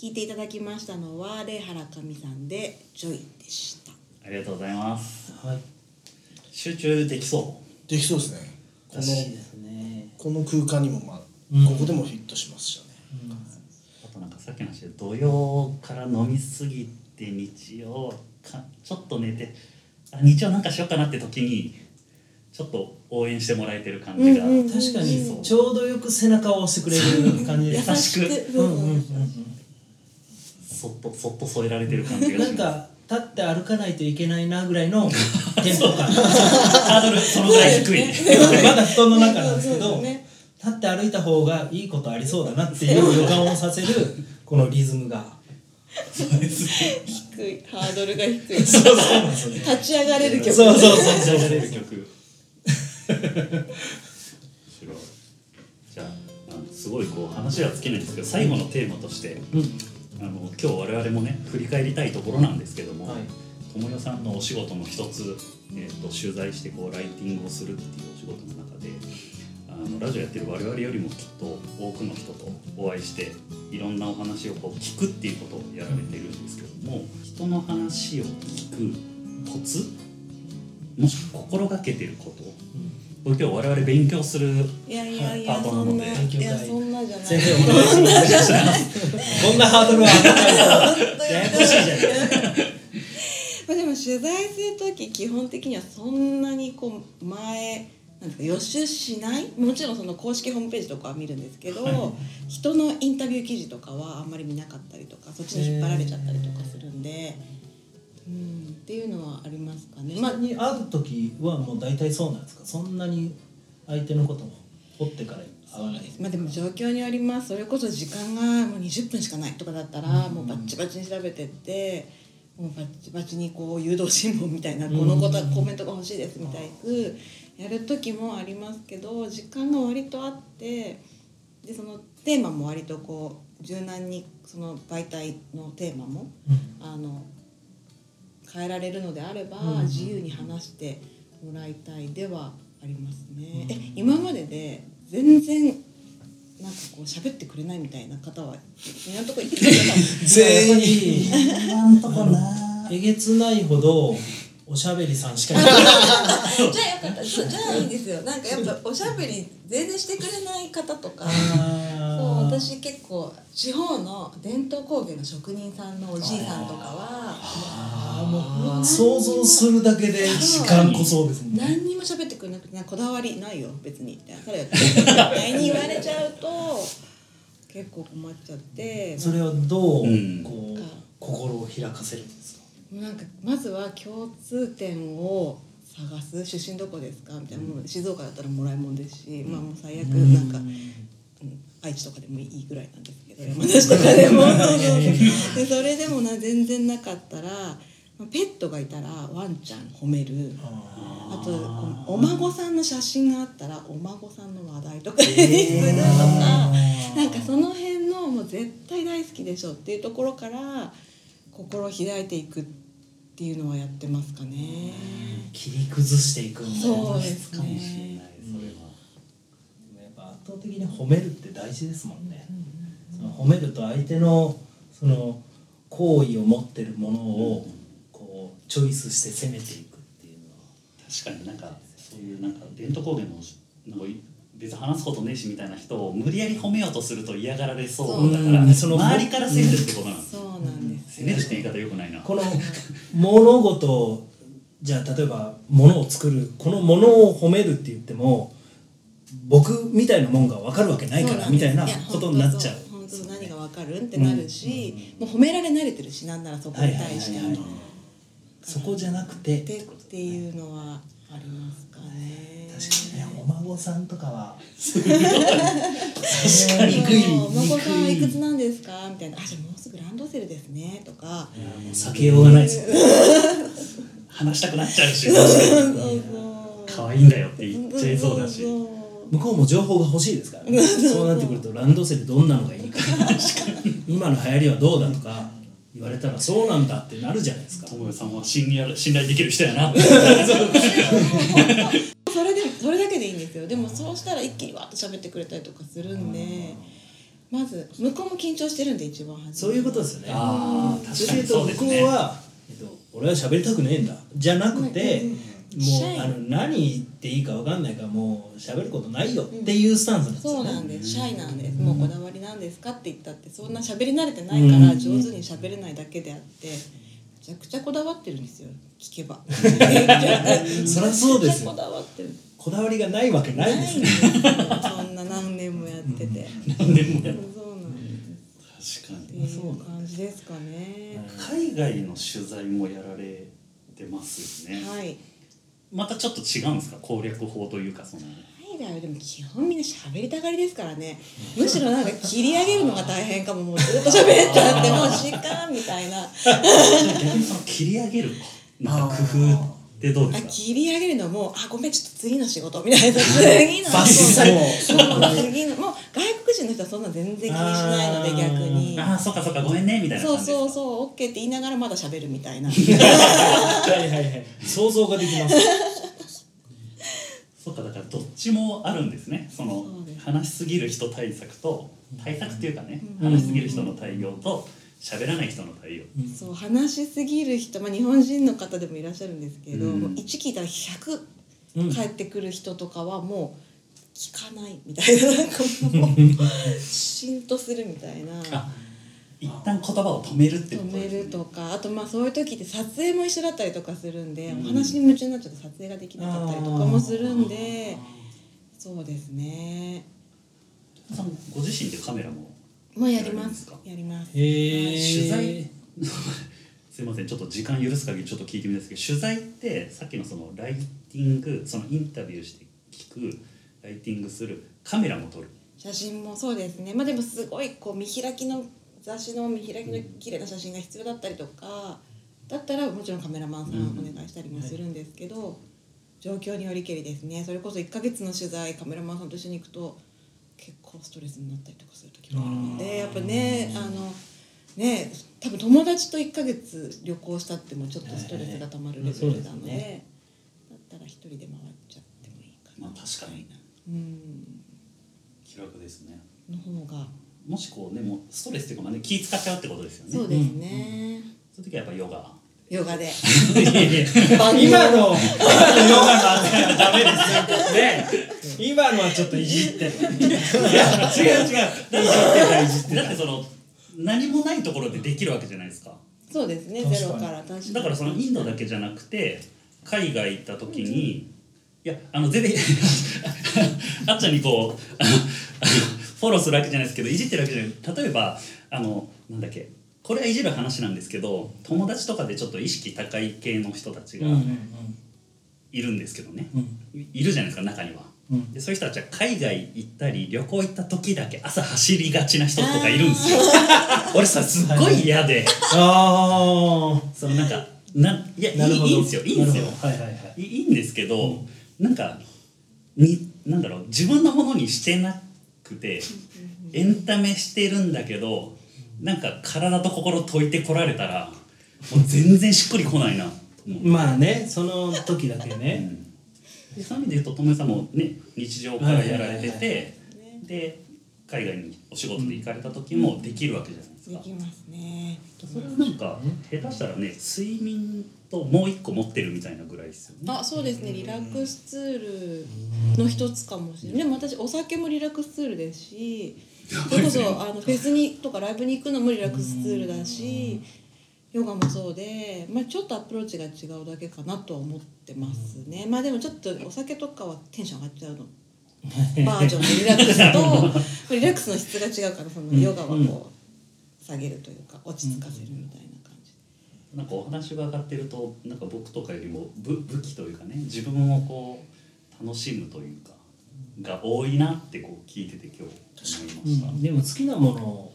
聞いていただきましたのはレイハラカミさんでジョイでした。ありがとうございます。はい。集中できそできそうですね。このらしいですね。この空間にもまあ、うん。ここでもフィットしますしね、うあとなんかさっきの話で土曜から飲みすぎて日曜かちょっと寝てあ日曜なんかしようかなって時にちょっと応援してもらえてる感じが、うんうん確かにそう。ちょうどよく背中を押してくれる感じ優です。しく。優しく。うんうんうんそっとそっと添えられてる感じうんなんがします。か立って歩かないといけないなぐらいの テンポ感ハードルそのぐらい低い。まだ布団の中なんですけどね。立って歩いた方がいいことありそうだなっていう予感をさせるこのリズムが。低い。ハードルが低い。そうそうなんですよね。立ち上がれる曲。そうそうそう立ち上がれる曲。じゃあすごいこう話は尽きないんですけど最後のテーマとしてあの今日我々もね振り返りたいところなんですけども、はい。友代さんのお仕事の一つ、えー、と取材してこうライティングをするっていうお仕事の中であのラジオやってる我々よりもきっと多くの人とお会いしていろんなお話をこう聞くっていうことをやられてるんですけども人の話を聞くコツもしくは心がけてることこれ今日我々勉強するいやいやいやパートななのでいやそんなじゃない。先生お願いします。こんなハードルはややこしいじゃな。い まあでも取材する時基本的にはそんなにこう前なんですか予習しない？もちろんその公式ホームページとかは見るんですけど、人のインタビュー記事とかはあんまり見なかったりとかそっちに引っ張られちゃったりとかするんで、うん、っていうのはありますかね。まあ人に会う時はもう大体そうなんですか？そんなに相手のことを掘ってから会わないまあでも状況にあります。それこそ時間がもう20分しかないとかだったらもうバッチバチに調べてってもうバッチバチにこう誘導新聞みたいな、このことはコメントが欲しいですみたいくやる時もありますけど時間が割とあってでそのテーマも割とこう柔軟にその媒体のテーマも、あの変えられるのであれば、うん自由に話してもらいたいではありますね。え今までで全然なんかこう喋ってくれないみたいな方は今のところ言ってください。全員 今んとこなえげつないほどおしゃべりさんしかいない じゃあよかった。じゃあいいですよ。なんかやっぱおしゃべり全然してくれない方とか。そう私結構地方の伝統工芸の職人さんのおじいさんとかはもう想像するだけで時間こそうですね何にも喋ってくれなくてこだわりないよ別にみたいな彼が絶対に言われちゃうと結構困っちゃってそれはどううんこう心を開かせるんですか？なんかまずは共通点を探す。出身どこですか？みたいなもう静岡だったらもらいもんですし、まあもう最悪なんか、うん愛知とかでもいいぐらいなんですけど山梨とかでも。でそれでもな全然なかったらまあペットがいたらワンちゃん褒める。あとお孫さんの写真があったらお孫さんの話題とかにするとかなんかその辺のもう絶対大好きでしょっていうところから心を開いていくっていうのはやってますかね。切り崩していくんだそうですかもしれないね。それは。でもやっぱ圧倒的に褒めるって大事ですもんね、その褒めると相手のその好意を持ってるものをこうチョイスして攻めていくっていうのは確かになんかそういうなんか伝統工芸のなんか別に話すことねえしみたいな人を無理やり褒めようとすると嫌がられそうだからうんその周りから責めるってことなんです。よそうなんです。責めるって言い方よくないな。この物事をじゃあ例えば物を作るこの物を褒めるって言っても僕みたいなもんが分かるわけないからみたいなことになっちゃう。本当何がわかるってなるし、もう褒められ慣れてるしなんならそこに対してそこじゃなくて。でっていうのはありますかね。確かにねお孫さんとかは。確かに。憎いお孫さんはいくつなんですか？みたいな「あじゃあもうすぐランドセルですね」とか。もう避けようがないです。よね話したくなっちゃうし。そうそう可愛いんだよって言っちゃいそうだし。向こうも情報が欲しいですからね。そうなってくるとランドセルどんなのがいいか。今の流行りはどうだとか言われたらそうなんだってなるじゃないですか。友よさんは信頼信頼できる人やな それでそれだけでいいんですよ。でもそうしたら一気にわっと喋ってくれたりとかするんでまず向こうも緊張してるんで一番初め。そういうことですよね。ああ確かに。それで言うと向こうそうですね。は、えっと、俺は喋りたくねえんだ。じゃなくて、うんもうあの何言っていいか分かんないからもう喋ることないよっていうスタンスなんですよね、そうなんです。シャイなんです。もうこだわりなんですかって言ったってそんな喋り慣れてないからうん。上手に喋れないだけであって。めちゃくちゃこだわってるんですよ。聞けば。そりゃそうですこだわってる。こだわりがないわけないですよ。ですよ。そんな何年もやってて。何年もやるそうなんです。確かってに。いう感じです。かね海外の取材もやられてますよね、はい。またちょっと違うんですか？攻略法というかその海外はでも基本みんな喋りたがりですからね。むしろなんか切り上げるのが大変かも。もうずっと喋っちゃってもう時間みたいな。逆にその切り上げるなんか工夫ってどうであすか？切り上げるのもあごめんちょっと次の仕事みたいな。次の次の。もう外国人の人はそんな全然気にしないので逆に。ああそっかそっかごめんねみたいなそうそうそう。OK って言いながらまだ喋るみたいな。はいはいはい。想像ができますそっかだからどっちもあるんですね。その話しすぎる人対策と対策っていうかね、うん。話しすぎる人の対応と喋らない人の対応、そう話しすぎる人、まあ、日本人の方でもいらっしゃるんですけど、うん。もう1聞いたら100うん。帰ってくる人とかはもう聞かないみたいななんかもうしんとするみたいな。あ一旦言葉を止めるってこ止めとです、ね、るとかあとまあそういう時って撮影も一緒だったりとかするんで、うん。お話に夢中になっちゃって撮影ができなかったりとかもするんでそうですね。さんご自身でカメラももうやります。やりますへえ取材。すいませんちょっと時間許す限りちょっと聞いてみたいんですけど取材ってさっきのそのライティングそのインタビューして聞くライティングするカメラも撮る。写真もそうですね。まあでもすごいこう見開きの雑誌の見開きの綺麗な写真が必要だったりとかだったらもちろんカメラマンさんお願いしたりもするんですけど、状況によりけりですね。それこそ1ヶ月の取材カメラマンさんと一緒に行くと結構ストレスになったりとかする時があるのでやっぱねあのね多分友達と1ヶ月旅行したってもちょっとストレスがたまるレベルなので,、だったら一人で回っちゃってもいいかな。まあ確かに。うん。気楽ですね。の方がもしこうねもうストレスっていうかまあね気使っちゃうってことですよね。そうですね、そういう時はやっぱヨガ。ヨガで。今の。今のヨガの扱いはダメですよ。ね。今のはちょっといじってる。いや違う違う。だたいじってだってその何もないところでできるわけじゃないですか。そうですねゼロから確かに。だからそのインドだけじゃなくて海外行った時に、いやあの全然あっちゃんにこうあのフォローするわけじゃないですけどいじってるわけじゃない。例えばあのなんだっけ。これはいじる話なんですけど友達とかでちょっと意識高い系の人たちがうんうんいるんですけどね、うん。いいるじゃないですか中には。うん。でそういう人たちは海外行ったり旅行行った時だけ朝走りがちな人とかいるんですよ。俺さすっごい嫌で。あそのなんかないやいいんですよ。いいんですよ。はいはいはい。いいいんですけど、なんかになんだろう。自分のものにしてなくてエンタメしてるんだけどなんか体と心解いてこられたらもう全然しっくりこないな。まあねその時だけうねん。でそういう意味で言うと友江さんもね日常からやられてはいはいてで海外にお仕事で行かれた時もできるわけじゃないですか。できますね。それはなんか下手したらね睡眠ともう一個持ってるみたいなぐらいですよね。あそうですね。リラックスツールの一つかもしれない。でも私お酒もリラックスツールですしそれこそあのフェスにとかライブに行くのもリラックスツールだしヨガもそうで、まあ、ちょっとアプローチが違うだけかなとは思ってますね。まあでもちょっとお酒とかはテンション上がっちゃうのバージョンのリラックスと リラックスの質が違うからそのヨガはこう下げるというか落ち着かせるみたいな感じ。なんかお話が上がってるとなんか僕とかよりも武武器というかね自分をこう楽しむというかが多いなってこう聞いてて今日思いました。うん。でも好きなもの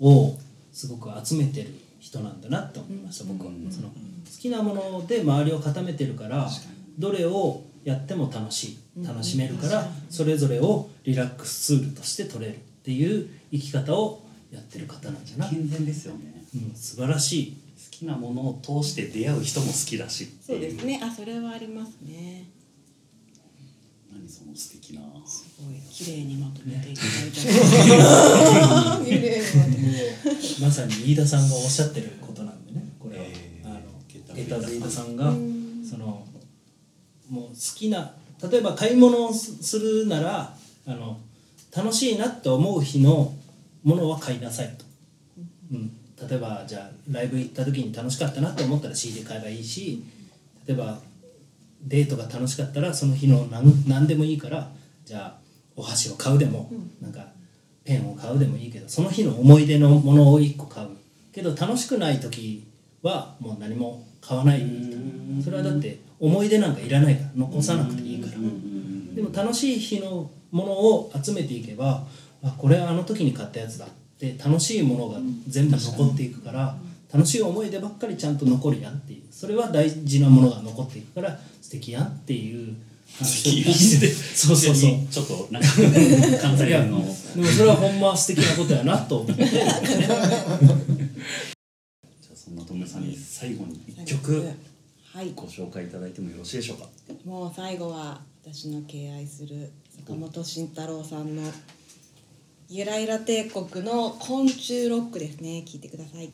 をすごく集めてる人なんだなって思いました、僕は、うん。その好きなもので周りを固めてるからどれをやっても楽しい楽しめるから、それぞれをリラックスツールとして取れるっていう生き方をやってる方なんじゃない、健全ですよね。うん、素晴らしい。好きなものを通して出会う人も好きだし。そうですね。あそれはありますね。何その素敵な。すごい。綺麗にまとめていただいた。綺麗に。まさに飯田さんがおっしゃってることなんでね。これは、えーあのゲッターゲッターズ飯田さんがそのもう好きな例えば買い物をすするならあの楽しいなって思う日のものは買いなさいと、うん、例えばじゃあライブ行った時に楽しかったなって思ったら CD 買えばいいし例えばデートが楽しかったらその日の何何でもいいからじゃあお箸を買うでも、なんかペンを買うでもいいけどその日の思い出のものを1個買う。けど楽しくない時はもう何も買わないそれはだって思い出なんかいらないから残さなくていいから。でも楽しい日のものを集めていけばあこれはあの時に買ったやつだって楽しいものが全部残っていくから楽しい思い出ばっかりちゃんと残るやんっていう。それは大事なものが残っていくから素敵やんっていう。話を聞いててそうそう。そうちょっとなんか関西のでもそれはほんま素敵なことやなと思って。じゃあそんなとめさんに最後に一曲はい。ご紹介いただいてもよろしいでしょうか？もう最後は私の敬愛する坂本慎太郎さんのゆらゆら帝国の昆虫ロックですね。聞いてください